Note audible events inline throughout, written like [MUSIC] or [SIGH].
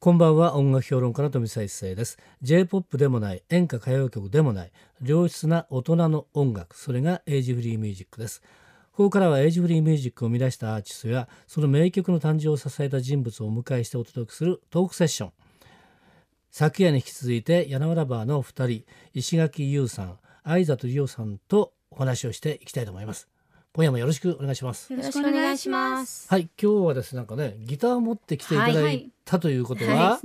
こんばんは音楽評論家の富澤一世です。J-POP でもない演歌歌謡曲でもない良質な大人の音楽それがエイジフリーミュージックです。ここからはエイジフリーミュージックを生み出したアーティストやその名曲の誕生を支えた人物をお迎えしてお届けするトークセッション。昨夜に引き続いて柳原バーの2人石垣優さん相里理央さんとお話をしていきたいと思います。今夜もよろしくお願いします。よろしくお願いします。はい今日はですねなんかねギターを持ってきていただはいいたということは。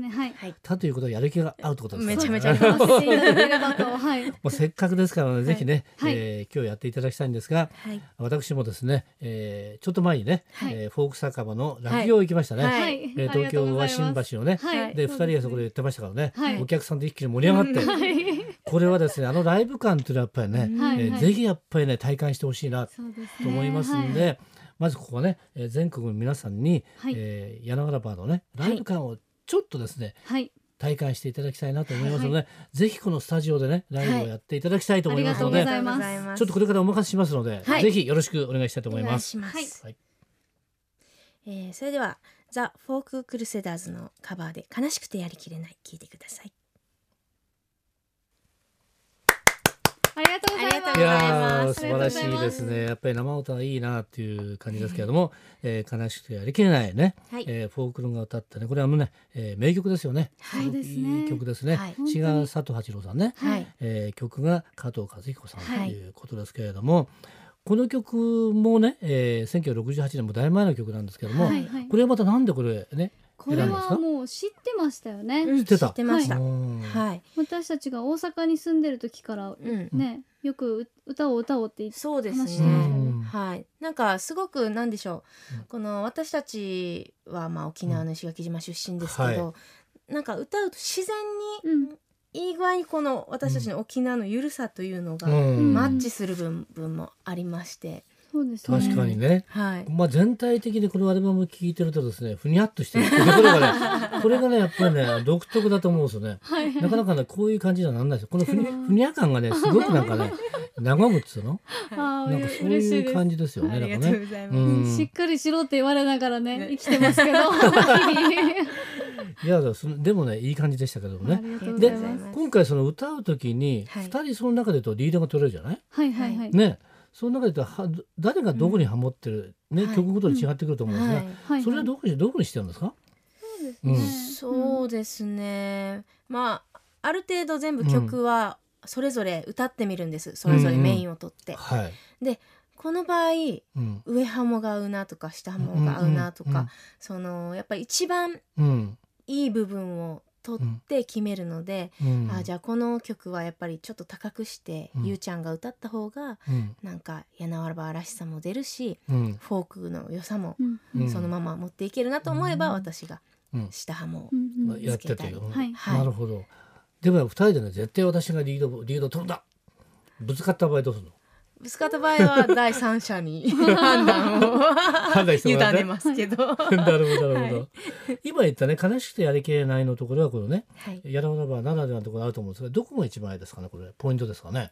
たということはやる気が合うってことですねめちゃめちゃ。[LAUGHS] もうせっかくですからね、ぜひね、はいえー今日やっていただきたいんですが、はい。私もですね、えーちょっと前にね、はいえーフォーク酒場の落語行きましたね。えー東京は新橋のね、はい。で二人がそこで言ってましたからね、はいお客さんで一気に盛り上がって、はい。これはですねあのライブ感っていうのはやっぱりね、ぜひやっぱりね体感してほしいな。と思いますんで、まずここはね、えー全国の皆さんに、はいえー柳原バーのねライブ感をちょっとですね、はい。体感していただきたいなと思いますので、ぜひこのスタジオでねライブをやっていただきたいと思いますので、はいありがとうございますちょっとこれからお任せしますので、はいぜひよろしくお願いしたいと思います。します。はいえーそれではザ・フォーク・クルセダーズのカバーで悲しくてやりきれない聞いてください。ありがとうございます。いや素晴らしいですね。やっぱり生歌はいいなっていう感じですけれども、えー悲しくてやりきれないね、はい。えーフォークルが歌ったねこれはもうね、えー名曲ですよね。はいいい曲ですね。はい。詩が佐藤八郎さんね、はい。えー曲が加藤和彦さんとはい。いうことですけれども、この曲もね、えー、1968年もだいぶ前の曲なんですけども、はい。はい。これはまたなんでこれねこれはもう知ってましたよね。うん知ってた知ってました。うんはい。私たちが大阪に住んでる時からうん。ね、よく歌を歌おうって言って。そうです話してましたよね。うんはい。なんかすごくなんでしょう。この私たちはまあ沖縄の石垣島出身ですけはど、なんか歌うと自然うん。にいい具合にこの私たちの沖縄のゆるさというのがうんマッチする部分もありまして、そうですね。確かにね。はい。まあ、全体的にこのアルバム聴いてるとですねふにゃっとしてるところがね [LAUGHS] これがねやっぱりね独特だと思うんですよね。はい。なかなかねこういう感じにはなんないですよ。このふにふにゃ感がねすごくなんかね和むっつうの？あなんかそういう感じですよね。ありがなんかね。とうんしっかりしろって言われながらねね生きてますけど。[LAUGHS] いやでもねいい感じでしたけどもね。で。今回その歌う時にはい二人その中でとリードが取れるじゃない、はいはいはい。ねその中で言うとは誰がどこにハモってる、ね、はい曲ごとに違ってくると思うんですが、はい。はい。それはどこにどこにしてるんですか、そうですうん。ね。そうですね。まあある程度全部曲はそれぞれ歌ってみるんです。それぞれメインを取って。はい、この場合うん。上ハモが合うなとか下ハモが合うなとか、うん。うん。そのやっぱり一番うん。いい部分を取って決めるので、うん。あじゃあこの曲はやっぱりちょっと高くして、うん。ゆうちゃんが歌った方がうん。なんか柳原らしさも出るしうん。フォークの良さもそのまま持っていけるなと思えば、うん。私がうん。下ハモをうん。うん。やっててよ、はい。はい。なるほど。でも二人でね絶対私がリードリード取るんだ。ぶつかった場合どうするの？ぶつかった場合は第三者に [LAUGHS] 判断を委ねますけど、は [LAUGHS] なるほどなるほど、は今言ったね悲しくてやりきれないのところはこのねい、やらなばならではのところあると思うんですがどこが一番いいですかねこれ。ポイントですかね。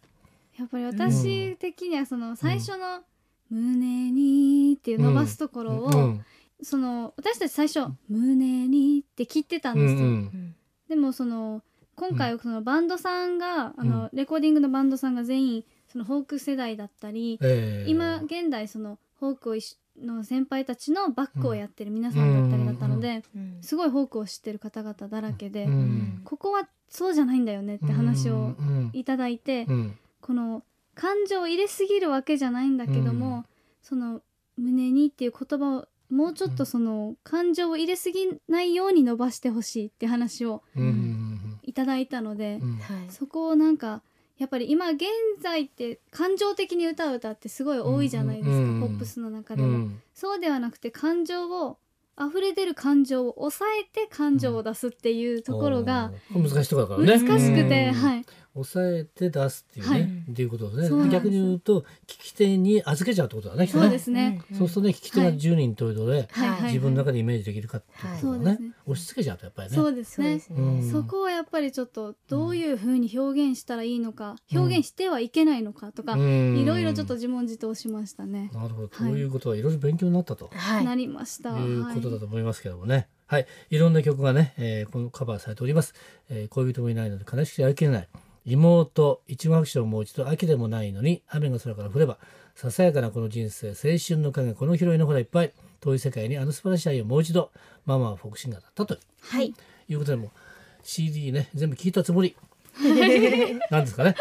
やっぱり私的にはその最初の胸にっていう伸ばすところを、うん。その私たち最初胸にって切ってたんですよ、うんうん。うんでもその今回そのバンドさんが、あのレコーディングのバンドさんが全員そのフォーク世代だったり、えー今現代そのフォークをの先輩たちのバックをやってる皆さんだったりだったので、うん。すごいフォークを知ってる方々だらけで、うん。ここはそうじゃないんだよねって話をうんいただいて、うん。この感情を入れすぎるわけじゃないんだけども、うん。その胸にっていう言葉をもうちょっとその感情を入れすぎないように伸ばしてほしいって話をいただいたので、そこをなんかやっぱり今現在って感情的に歌う歌ってすごい多いじゃないですか、うんポップスの中うでも、ん。そうではなくて感情を溢れ出る感情を抑えて感情を出すっていうところが難しくて、うん。はい抑えて出すっていうね、はい。っていうことです。ね逆に言うと聞き手に預けちゃうってことだね。そうですね、うんそうするとね聞き手が10人というので、はい。はい。自分の中でイメージできるかっていうことがね,、はい。そうですね。押し付けちゃうとやっぱりね。そうですね。そうん。そこをやっぱりちょっとどういう風に表現したらいいのか、表現してはいけないのかとか、うん。いろいろちょっと自問自答しましたね。なるほど、はい。ということはいろいろ勉強になったと。はい。なりました。いうことだと思いますけどもね。はい、い。ろんな曲がね、えーこのカバーされております。えー恋人もいないので悲しくて会いきれない。妹、一語白書をもう一度秋でもないのに雨が空から降れば、ささやかなこの人生、青春の影、この広いのほらいっぱい、遠い世界にあの素晴らしい愛をもう一度、ママはフォークシンガーだったとはい。いうことでもう CD ね、全部聞いたつもり。なんですかね。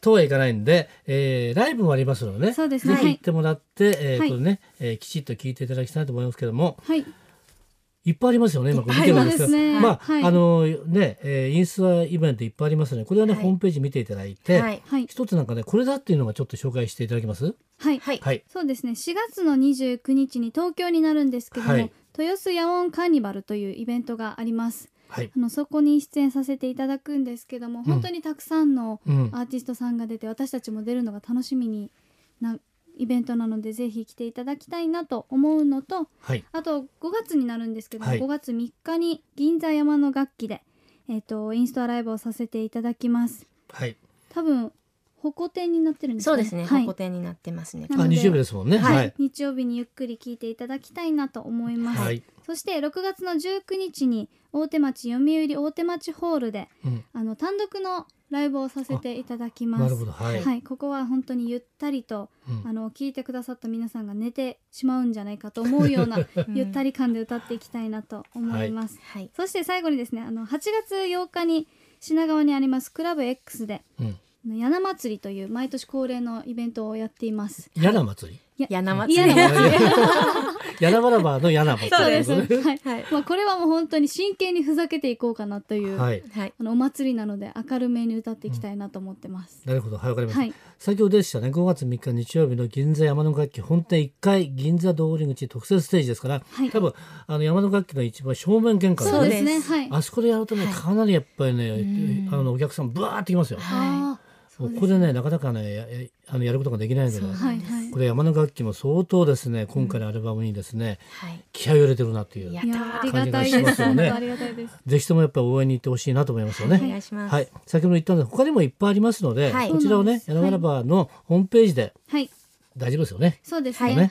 とはいかないんで、えーライブもありますのでね、そうです。ねぜひ行ってもらって、えーはい。これね、えーきちっと聞いていただきたいと思いますけども、はいいっぱいありますよね、今これ見てるんですけど、そうですね。まあ、はい。あのね、えーインスタイベントいっぱいありますので、これはね、はい。ホームページ見ていただいて、はい。はい。一つなんかね、これだっていうのがちょっと紹介していただけます？はい。はい。はい。そうですね。4月の29日に東京になるんですけども、はい。豊洲野音カーニバルというイベントがあります。はい。あのそこに出演させていただくんですけども、本当にたくさんのうん。アーティストさんが出て私たちも出るのが楽しみになイベントなのでぜひ来ていただきたいなと思うのとはい。あと5月になるんですけども、はい5月3日に銀座山の楽器で、えー、とインストアライブをさせていただきますはい。多分歩行展になってるんですかそうですね、はい方向点になってますねあ、日曜日ですもんね。はいはい。日曜日にゆっくり聞いていただきたいなと思います、はい。そして6月の19日に大手町読売大手町ホールでうん。あの単独のライブをさせていただきます。なるほど。はい。はい、ここは本当にゆったりと、うん。あの聞いてくださった皆さんが寝てしまうんじゃないかと思うような [LAUGHS] ゆったり感で歌っていきたいなと思います、はい。そして最後にですねあの8月8日に品川にありますクラブ X でうん。柳祭りという毎年恒例のイベントをやっています。柳祭り？や柳祭り [LAUGHS] 柳祭り柳原バーの柳祭り。そうです、ねはいはい。まあ、これはもう本当に真剣にふざけていこうかなという、はい。はい。あのお祭りなので明るめに歌っていきたいなと思ってます、なるほど。はい、わかりました。はい。先ほどでしたね。5月3日日曜日の銀座山の楽器本店1階銀座通り口特設ステージですから、はい。多分あの山の楽器の一番正面玄関そうですね。はい。あそこでやるとね、はい。かなりやっぱりねうん。あのお客さんブワーってきますよ。はあここでねなかなかねややあのやることができないのではいはい。これ山の楽器も相当ですね今回のアルバムにですね、はい。気合を入れてるなっていう感じがしますよね。ぜひともやっぱり応援に行ってほしいなと思いますよね。お願いはい、先ほど言ったので他にもいっぱいありますので、はい。こちらをね柳原バーのホームページではい。大丈夫ですよね。そうですね。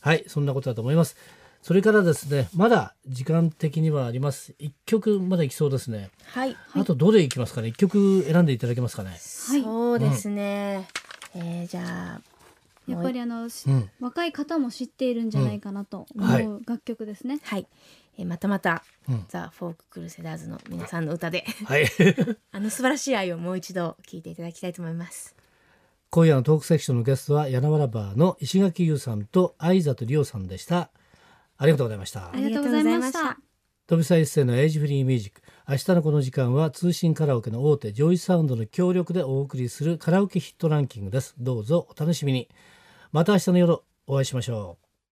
はい、そんなことだと思います。それからですね、まだ時間的にはあります。一曲まだ行きそうですね。はいあとどれ行きますかね？一曲選んでいただけますかね？そうですね、えーじゃあやっぱりあの、しうん、若い方も知っているんじゃないかなとうんはい思う楽曲ですね。はい、えーまたまた、うんザ・フォーク・クルセダーズの皆さんの歌ではい。[LAUGHS] あの素晴らしい愛をもう一度聴いていただきたいと思います今夜のトークセクションのゲストはやなわらばーの石垣優さんと東里梨生さんでした。ありがとうございましたあ。りがとうございましたた。富澤一誠のエイジフリーミュージック。明日のこの時間は通信カラオケの大手ジョイサウンドの協力でお送りするカラオケヒットランキングです。どうぞお楽しみに。また明日の夜お会いしましょう。